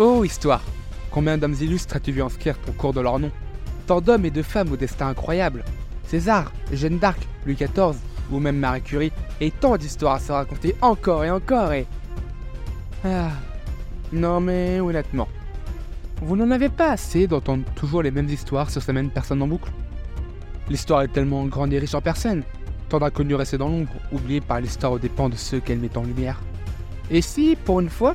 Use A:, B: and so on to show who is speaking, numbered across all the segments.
A: Oh, histoire. Combien d'hommes illustres as-tu vu inscrire au cours de leur nom? Tant d'hommes et de femmes au destin incroyable. César, Jeanne d'Arc, Louis XIV, ou même Marie Curie, et tant d'histoires à se raconter encore et encore et... Ah... Non mais honnêtement, vous n'en avez pas assez d'entendre toujours les mêmes histoires sur ces mêmes personnes en boucle. L'histoire est tellement grande et riche en personnes, tant d'inconnus restés dans l'ombre, oubliés par l'histoire aux dépens de ceux qu'elle met en lumière. Et si, pour une fois,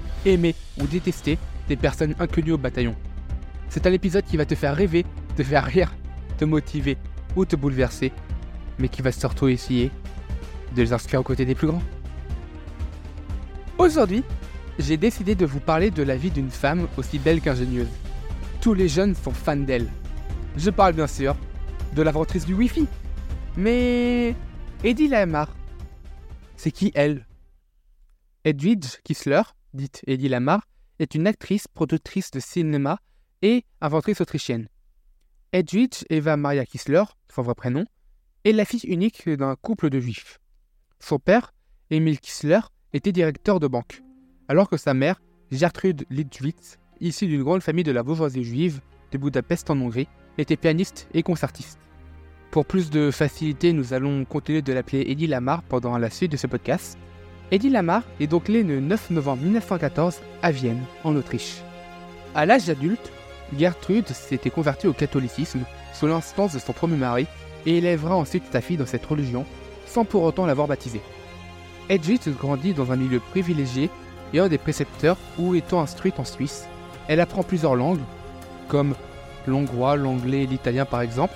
A: aimer ou détester des personnes inconnues au bataillon. C'est un épisode qui va te faire rêver, te faire rire, te motiver ou te bouleverser, mais qui va surtout essayer de les inscrire aux côtés des plus grands. Aujourd'hui, j'ai décidé de vous parler de la vie d'une femme aussi belle qu'ingénieuse. Tous les jeunes sont fans d'elle. Je parle bien sûr de l'inventrice du Wi-Fi. Mais Eddie Lamar, c'est qui elle? Edwidge Kissler, dite Eddie Lamar, est une actrice, productrice de cinéma et inventrice autrichienne. Edwidge Eva Maria Kissler, son vrai prénom, est la fille unique d'un couple de juifs. Son père, Emil Kissler, était directeur de banque, alors que sa mère, Gertrude Lidwitz, issue d'une grande famille de la bourgeoisie juive de Budapest en Hongrie, était pianiste et concertiste. Pour plus de facilité, nous allons continuer de l'appeler Eddie Lamar pendant la suite de ce podcast. Eddie Lamar est donc né le 9 novembre 1914 à Vienne, en Autriche. À l'âge adulte, Gertrude s'était convertie au catholicisme sous l'instance de son premier mari et élèvera ensuite sa fille dans cette religion sans pour autant l'avoir baptisée. Edwidge grandit dans un milieu privilégié et un des précepteurs où étant instruite en Suisse, elle apprend plusieurs langues, comme l'hongrois, l'anglais et l'italien par exemple,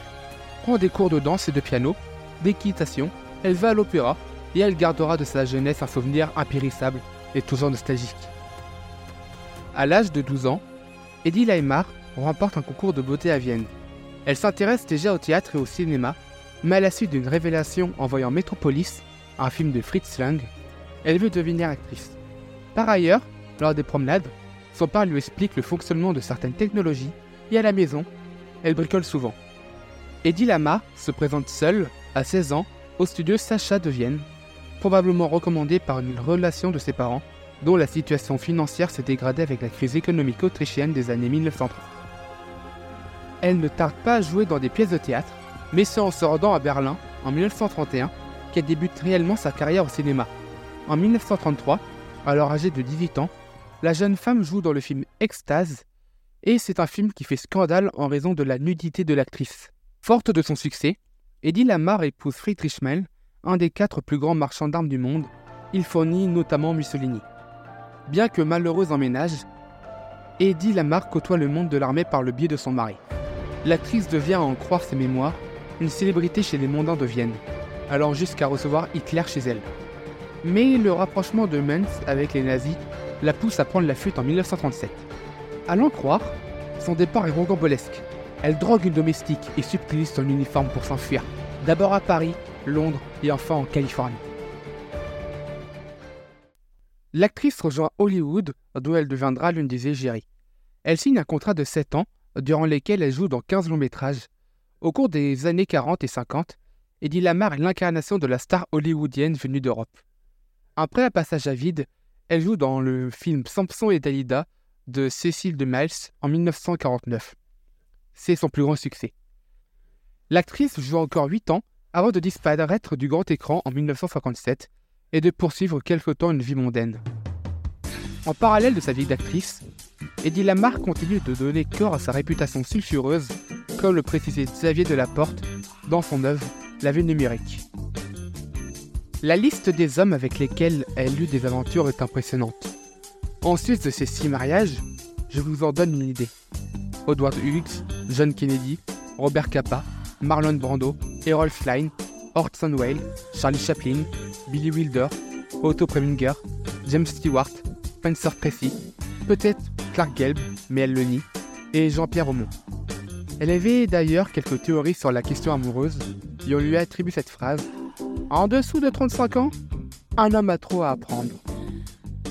A: prend des cours de danse et de piano, d'équitation, elle va à l'opéra et elle gardera de sa jeunesse un souvenir impérissable et toujours nostalgique. À l'âge de 12 ans, Eddie Laimar remporte un concours de beauté à Vienne. Elle s'intéresse déjà au théâtre et au cinéma, mais à la suite d'une révélation en voyant Metropolis, un film de Fritz Lang, elle veut devenir actrice. Par ailleurs, lors des promenades, son père lui explique le fonctionnement de certaines technologies et à la maison, elle bricole souvent. Eddie Lama se présente seule, à 16 ans, au studio Sacha de Vienne, probablement recommandé par une relation de ses parents, dont la situation financière s'est dégradée avec la crise économique autrichienne des années 1930. Elle ne tarde pas à jouer dans des pièces de théâtre, mais c'est en se rendant à Berlin, en 1931, qu'elle débute réellement sa carrière au cinéma. En 1933, alors âgée de 18 ans, la jeune femme joue dans le film Extase, et c'est un film qui fait scandale en raison de la nudité de l'actrice. Forte de son succès, Eddie Lamar épouse Friedrich Schmel, un des quatre plus grands marchands d'armes du monde. Il fournit notamment Mussolini. Bien que malheureuse en ménage, Eddie Lamar côtoie le monde de l'armée par le biais de son mari. L'actrice devient, à en croire ses mémoires, une célébrité chez les mondains de Vienne, allant jusqu'à recevoir Hitler chez elle. Mais le rapprochement de Mainz avec les nazis la pousse à prendre la fuite en 1937. À l'en croire, son départ est rocambolesque. Elle drogue une domestique et subtilise son uniforme pour s'enfuir, d'abord à Paris, Londres et enfin en Californie. L'actrice rejoint Hollywood, d'où elle deviendra l'une des égéries. Elle signe un contrat de 7 ans, durant lesquels elle joue dans 15 longs métrages. Au cours des années 40 et 50, Eddie Lamar est l'incarnation de la star hollywoodienne venue d'Europe. Après un passage à vide, elle joue dans le film Samson et Dalida de Cécile de Miles en 1949. C'est son plus grand succès. L'actrice joue encore 8 ans avant de disparaître du grand écran en 1957 et de poursuivre quelque temps une vie mondaine. En parallèle de sa vie d'actrice, Eddie Lamar continue de donner corps à sa réputation sulfureuse, comme le précisait Xavier Delaporte dans son œuvre La vie numérique. La liste des hommes avec lesquels elle eut des aventures est impressionnante. En sus de ces six mariages, je vous en donne une idée. Edward Hughes, John Kennedy, Robert Capa, Marlon Brando, Errol Flynn, Orson Welles, Charlie Chaplin, Billy Wilder, Otto Preminger, James Stewart, Spencer Tracy, peut-être Clark Gelb, mais elle le nie, et Jean-Pierre Aumont. Elle avait d'ailleurs quelques théories sur la question amoureuse, et on lui attribue cette phrase En dessous de 35 ans, un homme a trop à apprendre.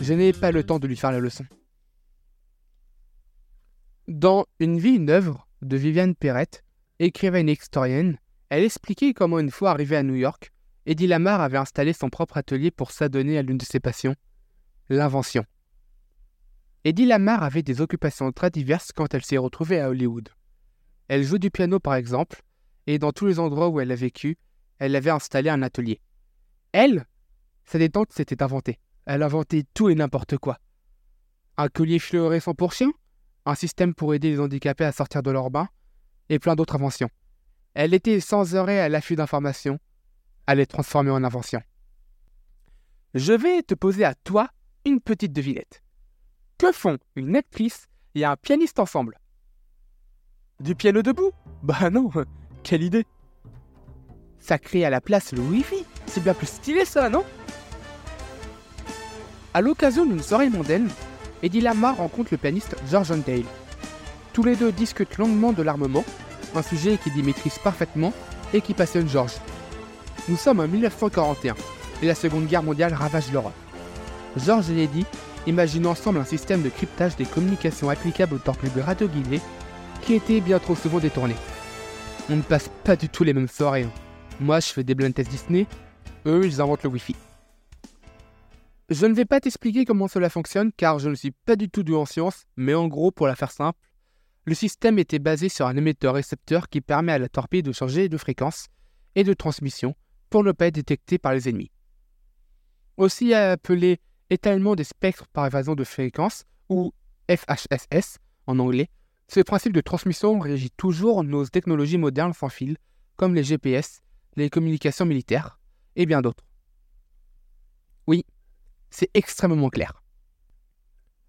A: Je n'ai pas le temps de lui faire la leçon. Dans Une vie, une œuvre de Viviane Perrette, écrivaine et historienne, elle expliquait comment une fois arrivée à New York, Eddie Lamar avait installé son propre atelier pour s'adonner à l'une de ses passions, l'invention. Eddie Lamar avait des occupations très diverses quand elle s'est retrouvée à Hollywood. Elle joue du piano par exemple, et dans tous les endroits où elle a vécu, elle avait installé un atelier. Elle, sa détente s'était inventée. Elle inventait tout et n'importe quoi. Un collier fluorescent pour chien, un système pour aider les handicapés à sortir de leur bain, et plein d'autres inventions. Elle était sans arrêt à l'affût d'informations, à les transformer en inventions. Je vais te poser à toi une petite devinette. Que font une actrice et un pianiste ensemble? Du piano debout? Bah non, quelle idée Ça crée à la place le Wi-Fi, c'est bien plus stylé ça, non? À l'occasion d'une soirée mondaine, Eddie Lamar rencontre le pianiste George Dale. Tous les deux discutent longuement de l'armement, un sujet qu'il maîtrise parfaitement et qui passionne George. Nous sommes en 1941 et la Seconde Guerre mondiale ravage l'Europe. George et Eddie imaginent ensemble un système de cryptage des communications applicables aux torpilles radio guidées qui était bien trop souvent détourné. On ne passe pas du tout les mêmes soirées. Hein. Moi, je fais des blind tests Disney, eux, ils inventent le Wi-Fi. Je ne vais pas t'expliquer comment cela fonctionne car je ne suis pas du tout doué en sciences, mais en gros, pour la faire simple, le système était basé sur un émetteur-récepteur qui permet à la torpille de changer de fréquence et de transmission pour ne pas être détecté par les ennemis. Aussi appelé étalement des spectres par évasion de fréquence, ou FHSS en anglais, ce principe de transmission régit toujours nos technologies modernes sans fil, comme les GPS, les communications militaires et bien d'autres. Oui, c'est extrêmement clair.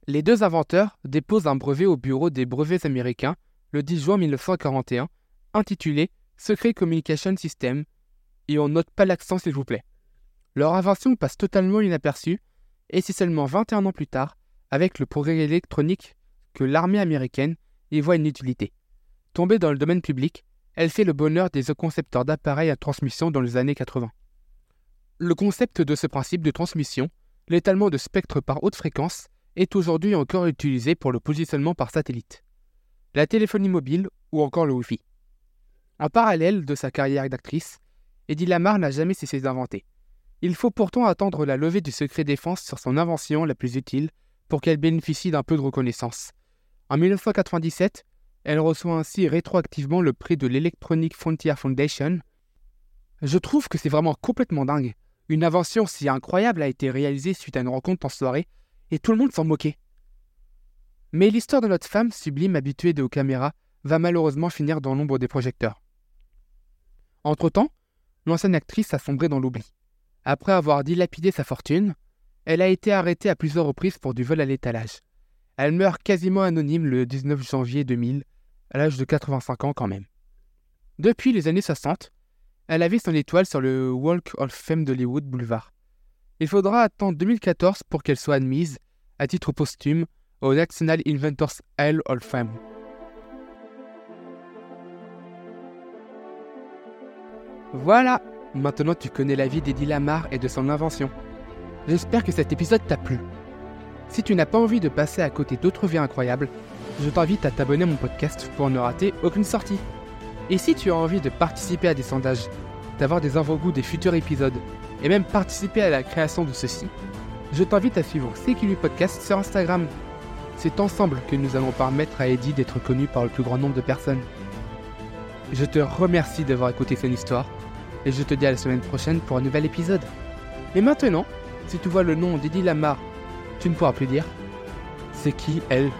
A: Les deux inventeurs déposent un brevet au bureau des brevets américains le 10 juin 1941, intitulé Secret Communication System, et on note pas l'accent s'il vous plaît. Leur invention passe totalement inaperçue, et c'est seulement 21 ans plus tard, avec le progrès électronique, que l'armée américaine y voit une utilité. Tombée dans le domaine public, elle fait le bonheur des concepteurs d'appareils à transmission dans les années 80. Le concept de ce principe de transmission l'étalement de spectres par haute fréquence est aujourd'hui encore utilisé pour le positionnement par satellite, la téléphonie mobile ou encore le Wi-Fi. En parallèle de sa carrière d'actrice, Eddie Lamar n'a jamais cessé d'inventer. Il faut pourtant attendre la levée du secret défense sur son invention la plus utile pour qu'elle bénéficie d'un peu de reconnaissance. En 1997, elle reçoit ainsi rétroactivement le prix de l'Electronic Frontier Foundation. Je trouve que c'est vraiment complètement dingue. Une invention si incroyable a été réalisée suite à une rencontre en soirée, et tout le monde s'en moquait. Mais l'histoire de notre femme, sublime habituée aux caméras, va malheureusement finir dans l'ombre des projecteurs. Entre-temps, l'ancienne actrice a sombré dans l'oubli. Après avoir dilapidé sa fortune, elle a été arrêtée à plusieurs reprises pour du vol à l'étalage. Elle meurt quasiment anonyme le 19 janvier 2000, à l'âge de 85 ans quand même. Depuis les années 60, elle a vu son étoile sur le Walk of Fame d'Hollywood Boulevard. Il faudra attendre 2014 pour qu'elle soit admise, à titre posthume, au National Inventors Hall of Fame. Voilà, maintenant tu connais la vie d'Eddie Lamar et de son invention. J'espère que cet épisode t'a plu. Si tu n'as pas envie de passer à côté d'autres vies incroyables, je t'invite à t'abonner à mon podcast pour ne rater aucune sortie. Et si tu as envie de participer à des sondages, d'avoir des avant-goûts des futurs épisodes, et même participer à la création de ceux-ci, je t'invite à suivre CQLU Podcast sur Instagram. C'est ensemble que nous allons permettre à Eddie d'être connu par le plus grand nombre de personnes. Je te remercie d'avoir écouté cette histoire, et je te dis à la semaine prochaine pour un nouvel épisode. Et maintenant, si tu vois le nom d'Eddie Lamar, tu ne pourras plus dire c'est qui elle